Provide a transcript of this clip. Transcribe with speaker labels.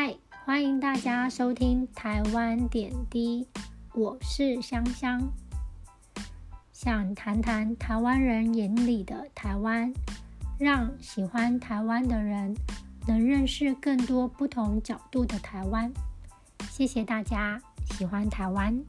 Speaker 1: 嗨欢迎大家收听台湾点滴我是香香。想谈谈台湾人眼里的台湾让喜欢台湾的人能认识更多不同角度的台湾。谢谢大家喜欢台湾。